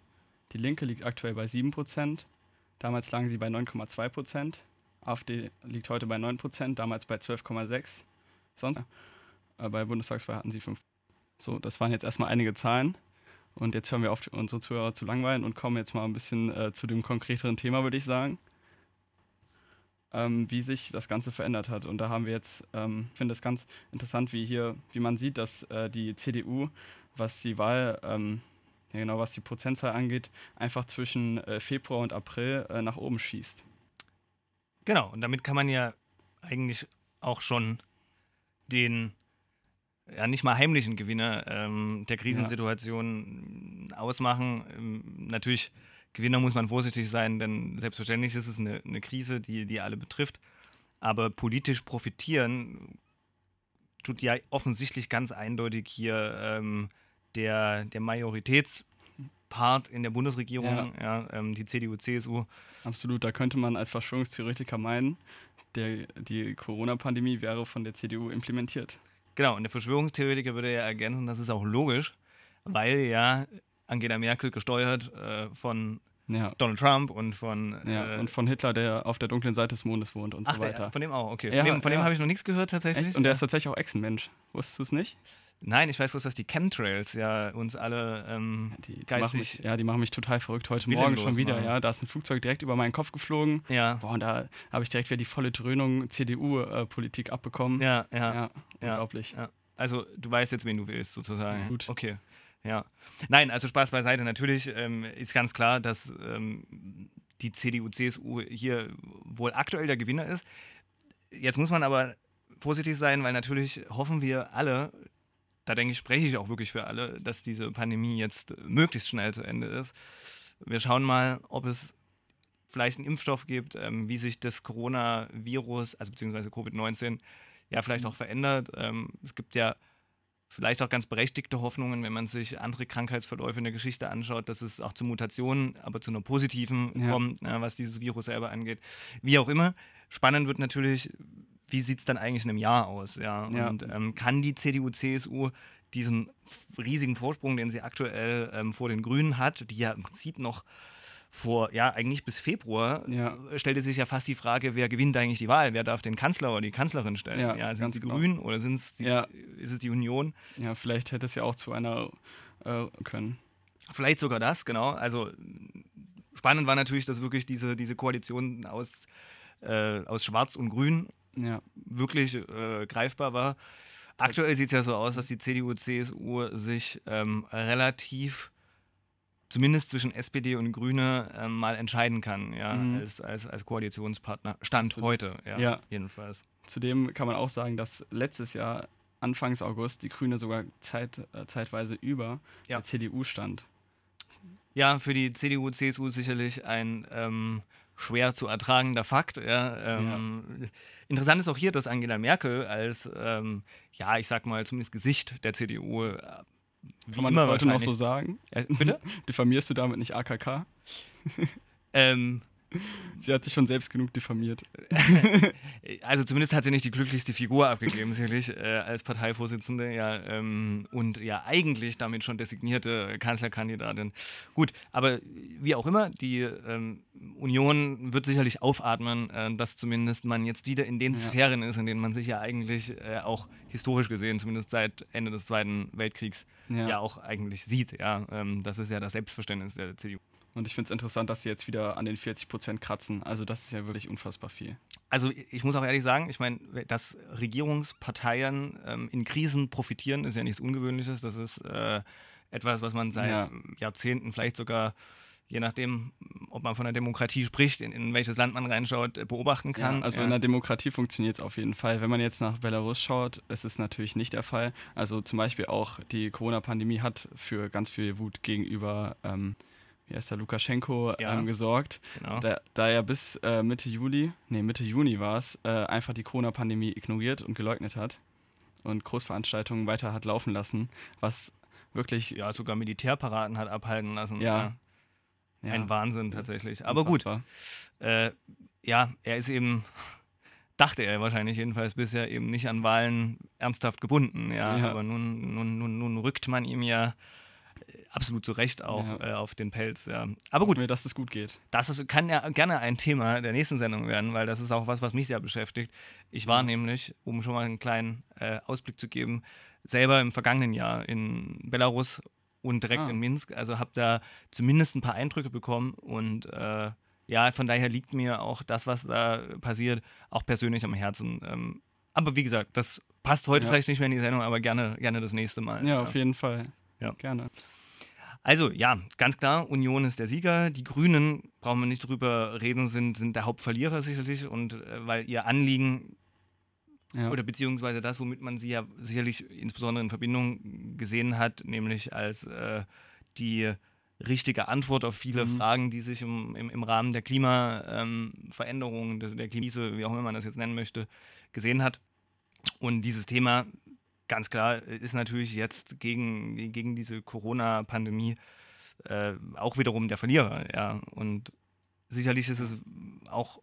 Die Linke liegt aktuell bei 7 Prozent. Damals lagen sie bei 9,2 Prozent. AfD liegt heute bei 9 Prozent, damals bei 12,6. Sonst äh, bei der Bundestagswahl hatten sie 5. So, das waren jetzt erstmal einige Zahlen. Und jetzt hören wir auf, unsere Zuhörer zu langweilen und kommen jetzt mal ein bisschen äh, zu dem konkreteren Thema, würde ich sagen. Ähm, wie sich das Ganze verändert hat. Und da haben wir jetzt, ähm, ich finde es ganz interessant, wie hier, wie man sieht, dass äh, die CDU, was die Wahl, ähm, ja genau, was die Prozentzahl angeht, einfach zwischen äh, Februar und April äh, nach oben schießt. Genau, und damit kann man ja eigentlich auch schon den ja nicht mal heimlichen Gewinner ähm, der Krisensituation ja. ausmachen. Ähm, natürlich, Gewinner muss man vorsichtig sein, denn selbstverständlich ist es eine, eine Krise, die, die alle betrifft. Aber politisch profitieren tut ja offensichtlich ganz eindeutig hier ähm, der, der Majoritätspart in der Bundesregierung, ja. ja ähm, die CDU, CSU. Absolut, da könnte man als Verschwörungstheoretiker meinen, der, die Corona-Pandemie wäre von der CDU implementiert. Genau, und der Verschwörungstheoretiker würde ja ergänzen, das ist auch logisch, weil ja Angela Merkel gesteuert äh, von ja. Donald Trump und von ja, äh, und von Hitler, der auf der dunklen Seite des Mondes wohnt und Ach, so weiter. Der, von dem auch, okay. Von dem, dem habe ich noch nichts gehört tatsächlich. Echt? Und der ist tatsächlich auch Echsenmensch. Wusstest du es nicht? Nein, ich weiß bloß, dass die Chemtrails ja uns alle ähm, die, die geistig... Mich, ja, die machen mich total verrückt. Heute Morgen schon wieder, machen. ja. Da ist ein Flugzeug direkt über meinen Kopf geflogen. Ja. Boah, und da habe ich direkt wieder die volle Dröhnung CDU-Politik abbekommen. Ja, ja. ja unglaublich. Ja. Also du weißt jetzt, wen du willst, sozusagen. Gut. Okay. Ja. Nein, also Spaß beiseite. Natürlich ähm, ist ganz klar, dass ähm, die CDU, CSU hier wohl aktuell der Gewinner ist. Jetzt muss man aber vorsichtig sein, weil natürlich hoffen wir alle, da denke ich, spreche ich auch wirklich für alle, dass diese Pandemie jetzt möglichst schnell zu Ende ist. Wir schauen mal, ob es vielleicht einen Impfstoff gibt, ähm, wie sich das Coronavirus, also beziehungsweise Covid-19, ja vielleicht auch verändert. Ähm, es gibt ja vielleicht auch ganz berechtigte Hoffnungen, wenn man sich andere Krankheitsverläufe in der Geschichte anschaut, dass es auch zu Mutationen, aber zu einer positiven ja. kommt, ja, was dieses Virus selber angeht. Wie auch immer. Spannend wird natürlich, wie sieht es dann eigentlich in einem Jahr aus? Ja? ja. Und ähm, kann die CDU, CSU diesen riesigen Vorsprung, den sie aktuell ähm, vor den Grünen hat, die ja im Prinzip noch vor, ja, eigentlich bis Februar ja. stellte sich ja fast die Frage, wer gewinnt eigentlich die Wahl? Wer darf den Kanzler oder die Kanzlerin stellen? Ja, ja sind es die genau. Grünen oder sind's die, ja. ist es die Union? Ja, vielleicht hätte es ja auch zu einer äh, können. Vielleicht sogar das, genau. Also spannend war natürlich, dass wirklich diese, diese Koalition aus, äh, aus Schwarz und Grün ja. wirklich äh, greifbar war. Aktuell sieht es ja so aus, dass die CDU, CSU sich ähm, relativ zumindest zwischen SPD und Grüne äh, mal entscheiden kann, ja, mhm. als, als, als Koalitionspartner. Stand Zu, heute, ja, ja, jedenfalls. Zudem kann man auch sagen, dass letztes Jahr, Anfangs August, die Grüne sogar zeit, äh, zeitweise über ja. der CDU stand. Ja, für die CDU, CSU sicherlich ein ähm, schwer zu ertragender Fakt. Ja, ähm, ja. Interessant ist auch hier, dass Angela Merkel als, ähm, ja, ich sag mal, zumindest Gesicht der CDU Kann man das heute noch so sagen? Ja, bitte? Diffamierst du damit nicht AKK? ähm, Sie hat sich schon selbst genug diffamiert. also zumindest hat sie nicht die glücklichste Figur abgegeben, sicherlich, äh, als Parteivorsitzende, ja, ähm, und ja eigentlich damit schon designierte Kanzlerkandidatin. Gut, aber wie auch immer, die ähm, Union wird sicherlich aufatmen, äh, dass zumindest man jetzt wieder in den ja. Sphären ist, in denen man sich ja eigentlich äh, auch historisch gesehen, zumindest seit Ende des Zweiten Weltkriegs, ja, ja auch eigentlich sieht. Ja, ähm, das ist ja das Selbstverständnis der CDU. Und ich finde es interessant, dass sie jetzt wieder an den 40 Prozent kratzen. Also das ist ja wirklich unfassbar viel. Also ich muss auch ehrlich sagen, ich meine, dass Regierungsparteien ähm, in Krisen profitieren, ist ja nichts Ungewöhnliches. Das ist äh, etwas, was man seit ja. Jahrzehnten, vielleicht sogar, je nachdem, ob man von der Demokratie spricht, in, in welches Land man reinschaut, äh, beobachten kann. Ja, also ja. in der Demokratie funktioniert es auf jeden Fall. Wenn man jetzt nach Belarus schaut, ist es natürlich nicht der Fall. Also zum Beispiel auch die Corona-Pandemie hat für ganz viel Wut gegenüber ähm, wie heißt der, Lukaschenko ja, ähm, gesorgt, genau. da, da er bis äh, Mitte Juli, nee, Mitte Juni war es, äh, einfach die Corona-Pandemie ignoriert und geleugnet hat und Großveranstaltungen weiter hat laufen lassen, was wirklich. Ja, sogar Militärparaden hat abhalten lassen. Ja. ja. Ein Wahnsinn tatsächlich. Aber gut. Äh, ja, er ist eben dachte er wahrscheinlich jedenfalls bisher eben nicht an Wahlen ernsthaft gebunden. Ja, ja. aber nun, nun, nun, nun rückt man ihm ja absolut zu Recht auch ja. äh, auf den Pelz. Ja. Aber gut. Mir, dass es gut geht. Das ist, kann ja gerne ein Thema der nächsten Sendung werden, weil das ist auch was, was mich sehr beschäftigt. Ich war mhm. nämlich, um schon mal einen kleinen äh, Ausblick zu geben, selber im vergangenen Jahr in Belarus und direkt ah. in Minsk. Also habe da zumindest ein paar Eindrücke bekommen und äh, ja, von daher liegt mir auch das, was da passiert, auch persönlich am Herzen. Ähm, aber wie gesagt, das passt heute ja. vielleicht nicht mehr in die Sendung, aber gerne, gerne das nächste Mal. Ja, ja. auf jeden Fall. Ja. Gerne. Also ja, ganz klar, Union ist der Sieger. Die Grünen, brauchen wir nicht drüber reden, sind, sind der Hauptverlierer sicherlich. Und äh, weil ihr Anliegen ja. oder beziehungsweise das, womit man sie ja sicherlich insbesondere in Verbindung gesehen hat, nämlich als äh, die richtige Antwort auf viele mhm. Fragen, die sich im, im, im Rahmen der Klimaveränderung, ähm, der Krise, wie auch immer man das jetzt nennen möchte, gesehen hat. Und dieses Thema ganz klar ist natürlich jetzt gegen, gegen diese Corona-Pandemie äh, auch wiederum der Verlierer. Ja. Und sicherlich ist es auch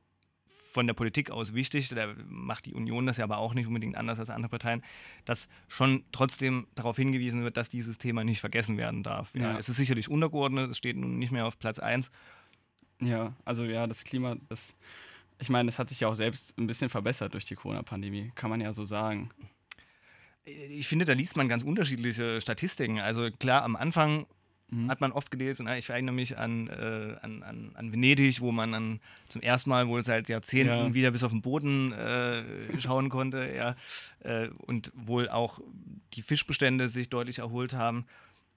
von der Politik aus wichtig, da macht die Union das ja aber auch nicht unbedingt anders als andere Parteien, dass schon trotzdem darauf hingewiesen wird, dass dieses Thema nicht vergessen werden darf. Ja. Ja. Es ist sicherlich untergeordnet, es steht nun nicht mehr auf Platz 1. Ja, also ja, das Klima, das, ich meine, es hat sich ja auch selbst ein bisschen verbessert durch die Corona-Pandemie, kann man ja so sagen ich finde, da liest man ganz unterschiedliche Statistiken. Also klar, am Anfang mhm. hat man oft gelesen, ich erinnere mich an, äh, an, an, an, Venedig, wo man dann zum ersten Mal wohl seit Jahrzehnten ja. wieder bis auf den Boden äh, schauen konnte, ja, äh, und wohl auch die Fischbestände sich deutlich erholt haben.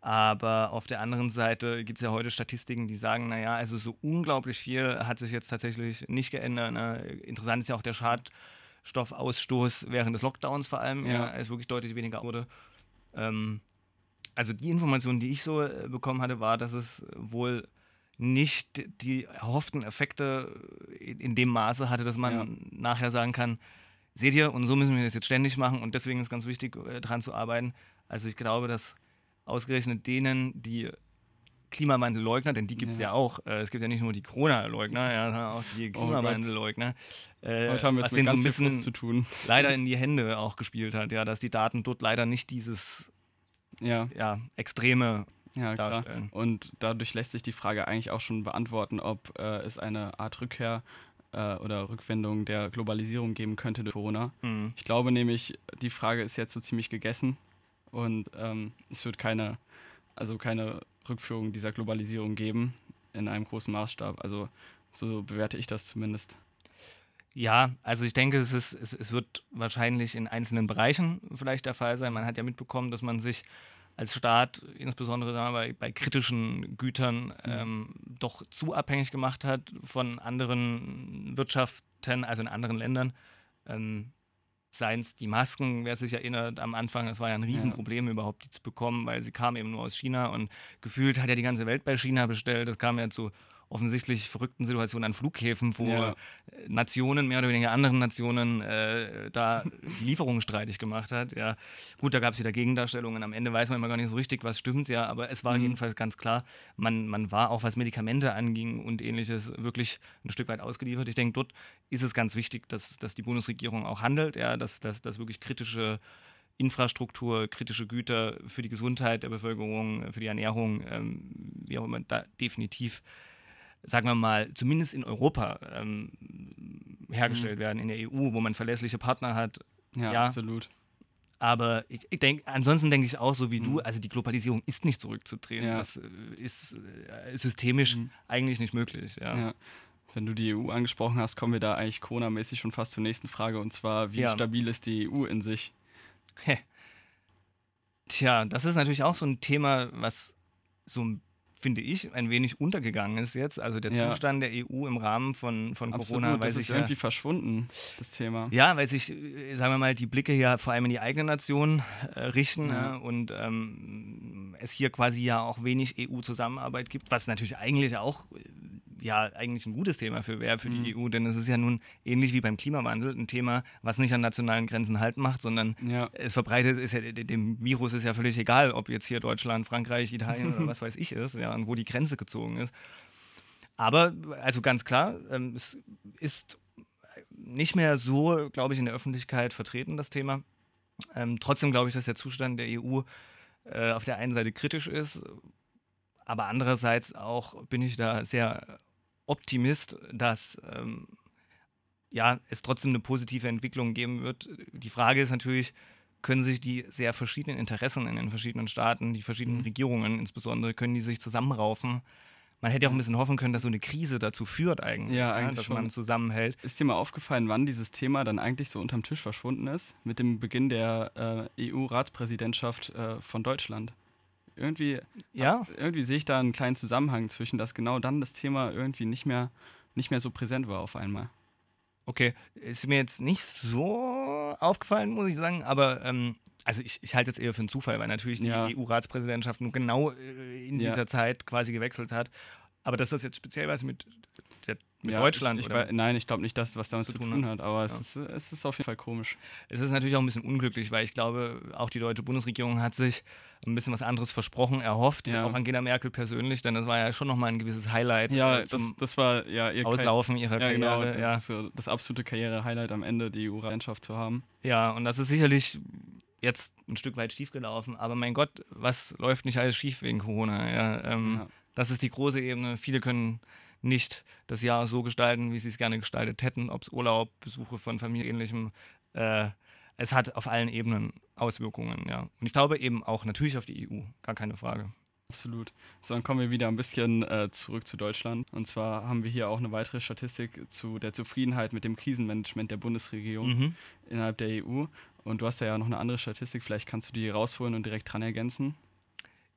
Aber auf der anderen Seite gibt es ja heute Statistiken, die sagen, naja, also so unglaublich viel hat sich jetzt tatsächlich nicht geändert. Ne? Interessant ist ja auch der Schad Stoffausstoß während des Lockdowns vor allem, ja, als wirklich deutlich weniger wurde. Ähm, also die Information, die ich so äh, bekommen hatte, war, dass es wohl nicht die erhofften Effekte in, in dem Maße hatte, dass man ja. nachher sagen kann, seht ihr, und so müssen wir das jetzt ständig machen und deswegen ist ganz wichtig, äh, dran zu arbeiten. Also ich glaube, dass ausgerechnet denen, die Klimawandelleugner, denn die gibt es ja. ja. auch. Äh, es gibt ja nicht nur die Corona-Leugner, ja, sondern auch die oh Klimawandelleugner. Äh, Heute haben wir es mit ganz so ein bisschen zu tun. leider in die Hände auch gespielt hat, ja, dass die Daten dort leider nicht dieses ja. Ja, extreme ja, darstellen. Klar. Und dadurch lässt sich die Frage eigentlich auch schon beantworten, ob äh, es eine Art Rückkehr äh, oder Rückwendung der Globalisierung geben könnte durch Corona. Mhm. Ich glaube nämlich, die Frage ist jetzt so ziemlich gegessen und ähm, es wird keine, also keine Rückführung dieser Globalisierung geben in einem großen Maßstab. Also so bewerte ich das zumindest. Ja, also ich denke, es, ist, es, es wird wahrscheinlich in einzelnen Bereichen vielleicht der Fall sein. Man hat ja mitbekommen, dass man sich als Staat, insbesondere bei, bei, kritischen Gütern, mhm. ähm, doch zu abhängig gemacht hat von anderen Wirtschaften, also in anderen Ländern. Ähm, seien es die Masken, wer sich erinnert, am Anfang, das war ja ein Riesenproblem ja. überhaupt, die zu bekommen, weil sie kamen eben nur aus China und gefühlt hat ja die ganze Welt bei China bestellt. Das kam ja zu offensichtlich verrückten Situation an Flughäfen, wo Ja. Nationen, mehr oder weniger anderen Nationen, äh, da die Lieferungen streitig gemacht hat. Ja, gut, da gab es wieder Gegendarstellungen. Am Ende weiß man immer gar nicht so richtig, was stimmt, ja, aber es war Mhm. jedenfalls ganz klar, man, man war auch was Medikamente anging und ähnliches wirklich ein Stück weit ausgeliefert. Ich denke, dort ist es ganz wichtig, dass, dass die Bundesregierung auch handelt, ja, dass, dass, dass wirklich kritische Infrastruktur, kritische Güter für die Gesundheit der Bevölkerung, für die Ernährung, ähm, wie auch immer, da definitiv, sagen wir mal, zumindest in Europa ähm, hergestellt werden, in der EU, wo man verlässliche Partner hat. Ja, Ja. absolut. Aber ich, ich denke, ansonsten denke ich auch so wie du, also die Globalisierung ist nicht zurückzudrehen. Ja. Das äh, ist äh, systemisch eigentlich nicht möglich. Ja. Ja. Wenn du die EU angesprochen hast, kommen wir da eigentlich Corona-mäßig schon fast zur nächsten Frage und zwar, wie stabil ist die EU in sich? Tja, das ist natürlich auch so ein Thema, was so finde ich, ein wenig untergegangen ist jetzt. Also der Ja. Zustand der EU im Rahmen von, von Absolut, Corona, weil das sich ist irgendwie verschwunden, das Thema. Ja, weil sich, äh, sagen wir mal, die Blicke ja vor allem in die eigene Nation äh, richten Ja. äh, und ähm, es hier quasi ja auch wenig EU-Zusammenarbeit gibt, was natürlich eigentlich auch äh, ja eigentlich ein gutes Thema für wäre für Mhm. die EU, denn es ist ja nun ähnlich wie beim Klimawandel ein Thema, was nicht an nationalen Grenzen Halt macht, sondern Ja. es verbreitet ist ja dem Virus ist ja völlig egal, ob jetzt hier Deutschland, Frankreich, Italien oder was weiß ich ist, ja, und wo die Grenze gezogen ist. Aber also ganz klar, ähm, es ist nicht mehr so, glaube ich, in der Öffentlichkeit vertreten, das Thema. Ähm, trotzdem glaube ich, dass der Zustand der EU äh, auf der einen Seite kritisch ist, aber andererseits auch bin ich da sehr Optimist, dass ähm, ja, es trotzdem eine positive Entwicklung geben wird. Die Frage ist natürlich, können sich die sehr verschiedenen Interessen in den verschiedenen Staaten, die verschiedenen Mhm. Regierungen insbesondere, können die sich zusammenraufen? Man hätte ja auch ein bisschen hoffen können, dass so eine Krise dazu führt eigentlich, Ja, eigentlich dass schon. man zusammenhält. Ist dir mal aufgefallen, wann dieses Thema dann eigentlich so unterm Tisch verschwunden ist? Mit dem Beginn der äh, EU-Ratspräsidentschaft äh, von Deutschland. Irgendwie, Ja, irgendwie sehe ich da einen kleinen Zusammenhang zwischen, dass genau dann das Thema irgendwie nicht mehr, nicht mehr so präsent war auf einmal. okay. Ist mir jetzt nicht so aufgefallen, muss ich sagen, aber ähm, also ich, ich halte es eher für einen Zufall, weil natürlich die Ja. EU-Ratspräsidentschaft nun genau äh, in Ja. dieser Zeit quasi gewechselt hat. Aber dass das jetzt speziell was mit, der, mit Ja, Deutschland Ich, ich, wei- nein, ich glaube nicht, dass es was damit zu tun tun hat. aber Ja. es, ist, es ist auf jeden Fall komisch. Es ist natürlich auch ein bisschen unglücklich, weil ich glaube, auch die deutsche Bundesregierung hat sich ein bisschen was anderes versprochen, erhofft, Ja. auch Angela Merkel persönlich, denn das war ja schon nochmal ein gewisses Highlight Ja, äh, das, das war ja ihr Auslaufen ihrer Ja, genau. Karriere. Das ja. ist so das absolute Karriere-Highlight am Ende, die EU-Reinschaft zu haben. ja, und das ist sicherlich jetzt ein Stück weit schief gelaufen, aber mein Gott, was läuft nicht alles schief wegen Corona? Ja, ähm, Ja. Das ist die große Ebene. Viele können nicht das Jahr so gestalten, wie sie es gerne gestaltet hätten, ob es Urlaub, Besuche von Familie, ähnlichem. Äh, es hat auf allen Ebenen Auswirkungen, ja. Und ich glaube eben auch natürlich auf die EU, gar keine Frage. Absolut. So, dann kommen wir wieder ein bisschen äh, zurück zu Deutschland. Und zwar haben wir hier auch eine weitere Statistik zu der Zufriedenheit mit dem Krisenmanagement der Bundesregierung Mhm. innerhalb der EU. Und du hast ja noch eine andere Statistik, vielleicht kannst du die rausholen und direkt dran ergänzen.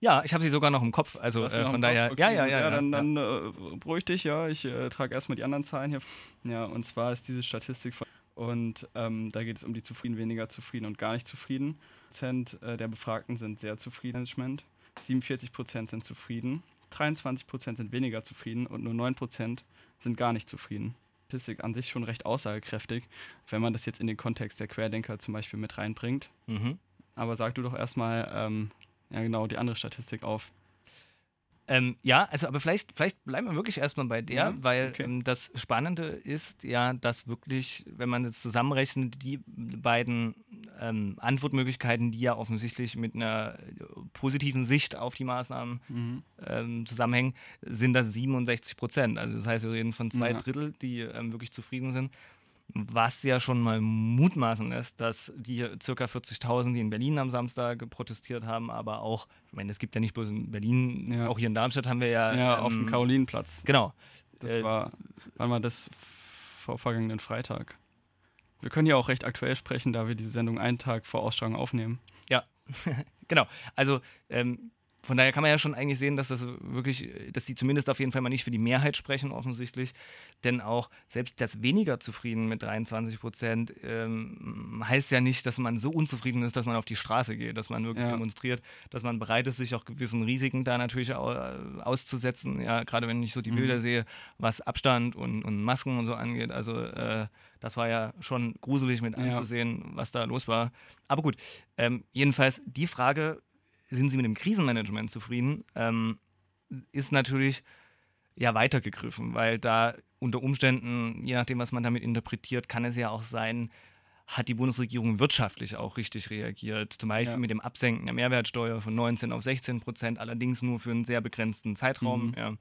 Ja, ich habe sie sogar noch im Kopf. Also äh, von daher, ja, Okay, ja, gut. ja. ja, dann, ja. dann äh, beruhig dich, ja. Ich äh, trage erstmal die anderen Zahlen hier. Ja, und zwar ist diese Statistik von. Und ähm, da geht es um die zufrieden, weniger zufrieden und gar nicht zufrieden. Prozent äh, der Befragten sind sehr zufrieden Management. 47 Prozent sind zufrieden. 23 Prozent sind weniger zufrieden und nur 9 Prozent sind gar nicht zufrieden. Statistik an sich schon recht aussagekräftig, wenn man das jetzt in den Kontext der Querdenker zum Beispiel mit reinbringt. Mhm. Aber sag du doch erstmal, ähm, ja genau, die andere Statistik auf. Ähm, ja, also aber vielleicht, vielleicht bleiben wir wirklich erstmal bei der, Ja, weil okay. ähm, das Spannende ist ja, dass wirklich, wenn man jetzt zusammenrechnet, die beiden ähm, Antwortmöglichkeiten, die ja offensichtlich mit einer äh, positiven Sicht auf die Maßnahmen Mhm. ähm, zusammenhängen, sind das 67 Prozent. Also das heißt, wir reden von zwei Ja. Drittel, die ähm, wirklich zufrieden sind. Was ja schon mal mutmaßen lässt, dass die circa 40.000, die in Berlin am Samstag protestiert haben, aber auch, ich meine, es gibt ja nicht bloß in Berlin, Ja. auch hier in Darmstadt haben wir ja. Ja, auf dem ähm, Karolinenplatz. Genau. Das Äh, war, wann war das? Vor vergangenen Freitag. Wir können ja auch recht aktuell sprechen, da wir diese Sendung einen Tag vor Ausstrahlung aufnehmen. Genau. Also ähm, von daher kann man ja schon eigentlich sehen, dass das wirklich, dass die zumindest auf jeden Fall mal nicht für die Mehrheit sprechen, offensichtlich. Denn auch selbst das weniger zufrieden mit 23 Prozent ähm, heißt ja nicht, dass man so unzufrieden ist, dass man auf die Straße geht, dass man wirklich ja. demonstriert, dass man bereit ist, sich auch gewissen Risiken da natürlich auszusetzen. Ja, gerade wenn ich so die mhm. Bilder sehe, was Abstand und, und Masken und so angeht. Also äh, das war ja schon gruselig mit anzusehen, ja. was da los war. Aber gut, ähm, jedenfalls die Frage, sind Sie mit dem Krisenmanagement zufrieden, ähm, ist natürlich ja weitergegriffen, weil da unter Umständen, je nachdem, was man damit interpretiert, kann es ja auch sein, hat die Bundesregierung wirtschaftlich auch richtig reagiert. Zum Beispiel ja. mit dem Absenken der Mehrwertsteuer von 19 auf 16 Prozent, allerdings nur für einen sehr begrenzten Zeitraum. Mhm. Ja.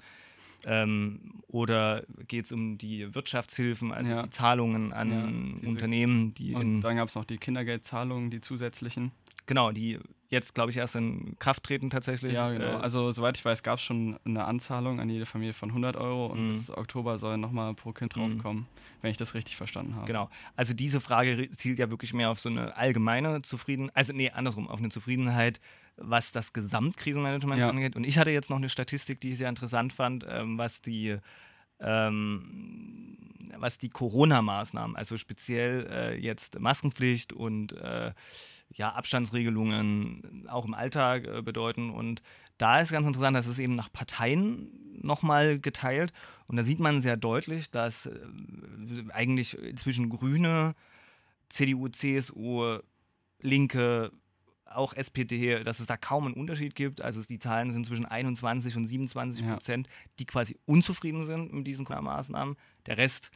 Ähm, oder geht es um die Wirtschaftshilfen, also ja. die Zahlungen an Unternehmen, die Und dann gab es noch die Kindergeldzahlungen, die zusätzlichen. Genau, die jetzt, glaube ich, erst in Kraft treten tatsächlich. Ja, genau. Äh, also, soweit ich weiß, gab es schon eine Anzahlung an jede Familie von 100 Euro und mhm. bis Oktober soll nochmal pro Kind mhm. draufkommen, wenn ich das richtig verstanden habe. Genau. Also, diese Frage zielt ja wirklich mehr auf so eine allgemeine Zufriedenheit, also, nee, andersrum, auf eine Zufriedenheit, was das Gesamtkrisenmanagement ja. angeht. Und ich hatte jetzt noch eine Statistik, die ich sehr interessant fand, ähm, was die ähm, was die Corona-Maßnahmen, also speziell äh, jetzt Maskenpflicht und äh, ja, Abstandsregelungen auch im Alltag äh, bedeuten. Und da ist ganz interessant, dass es eben nach Parteien nochmal geteilt. Und da sieht man sehr deutlich, dass äh, eigentlich zwischen Grüne, CDU, CSU, Linke, auch SPD, dass es da kaum einen Unterschied gibt. Also die Zahlen sind zwischen 21 und 27 Prozent, ja. die quasi unzufrieden sind mit diesen Maßnahmen. Der Rest,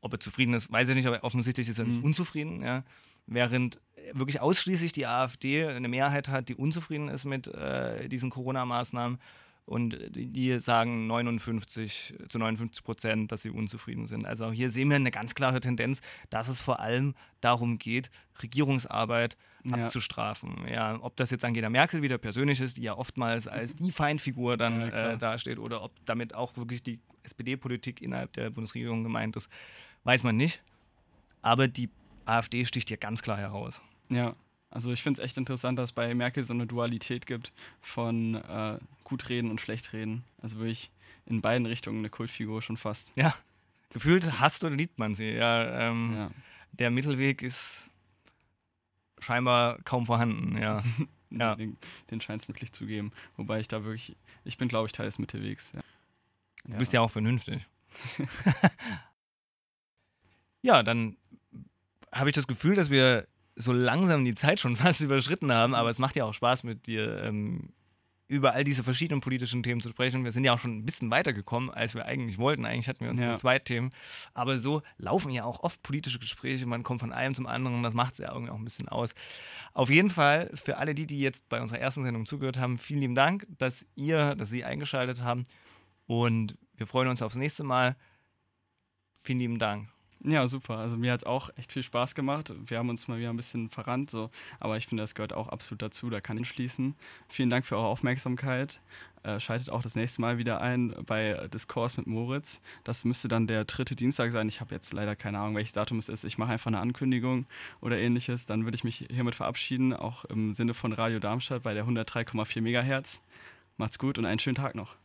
ob er zufrieden ist, weiß ich nicht, aber offensichtlich ist er nicht mhm. unzufrieden. Ja. Während wirklich ausschließlich die AfD eine Mehrheit hat, die unzufrieden ist mit äh, diesen Corona-Maßnahmen und die sagen 59 zu 59 Prozent, dass sie unzufrieden sind. Also auch hier sehen wir eine ganz klare Tendenz, dass es vor allem darum geht, Regierungsarbeit ja. abzustrafen. Ja, ob das jetzt Angela Merkel wieder persönlich ist, die ja oftmals als die Feindfigur dann ja, äh, dasteht, oder ob damit auch wirklich die SPD-Politik innerhalb der Bundesregierung gemeint ist, weiß man nicht. Aber die AfD sticht hier ganz klar heraus. Ja. Also ich finde es echt interessant, dass es bei Merkel so eine Dualität gibt von äh, Gutreden und Schlechtreden. Also wirklich in beiden Richtungen eine Kultfigur schon fast. Ja, gefühlt hasst oder liebt man sie. Ja, ähm, ja. Der Mittelweg ist scheinbar kaum vorhanden, ja. ja. Den, den scheint es wirklich zu geben. Wobei ich da wirklich, ich bin glaube ich Teil des Mittelwegs. Ja. Du bist ja auch vernünftig. ja, dann habe ich das Gefühl, dass wir so langsam die Zeit schon fast überschritten haben, aber es macht ja auch Spaß mit dir ähm, über all diese verschiedenen politischen Themen zu sprechen. Wir sind ja auch schon ein bisschen weitergekommen, als wir eigentlich wollten. Eigentlich hatten wir uns ja. nur zwei Themen. Aber so laufen ja auch oft politische Gespräche. Man kommt von einem zum anderen. Das macht es ja irgendwie auch ein bisschen aus. Auf jeden Fall für alle die, die jetzt bei unserer ersten Sendung zugehört haben, vielen lieben Dank, dass ihr, dass Sie eingeschaltet haben. Und wir freuen uns aufs nächste Mal. Vielen lieben Dank. Ja, super. Also mir hat auch echt viel Spaß gemacht. Wir haben uns mal wieder ein bisschen verrannt, so. aber ich finde, das gehört auch absolut dazu. Da kann ich schließen. Vielen Dank für eure Aufmerksamkeit. Äh, schaltet auch das nächste Mal wieder ein bei Diskurs mit Moritz. Das müsste dann der dritte Dienstag sein. Ich habe jetzt leider keine Ahnung, welches Datum es ist. Ich mache einfach eine Ankündigung oder ähnliches. Dann würde ich mich hiermit verabschieden, auch im Sinne von Radio Darmstadt bei der 103,4 Megahertz. Macht's gut und einen schönen Tag noch.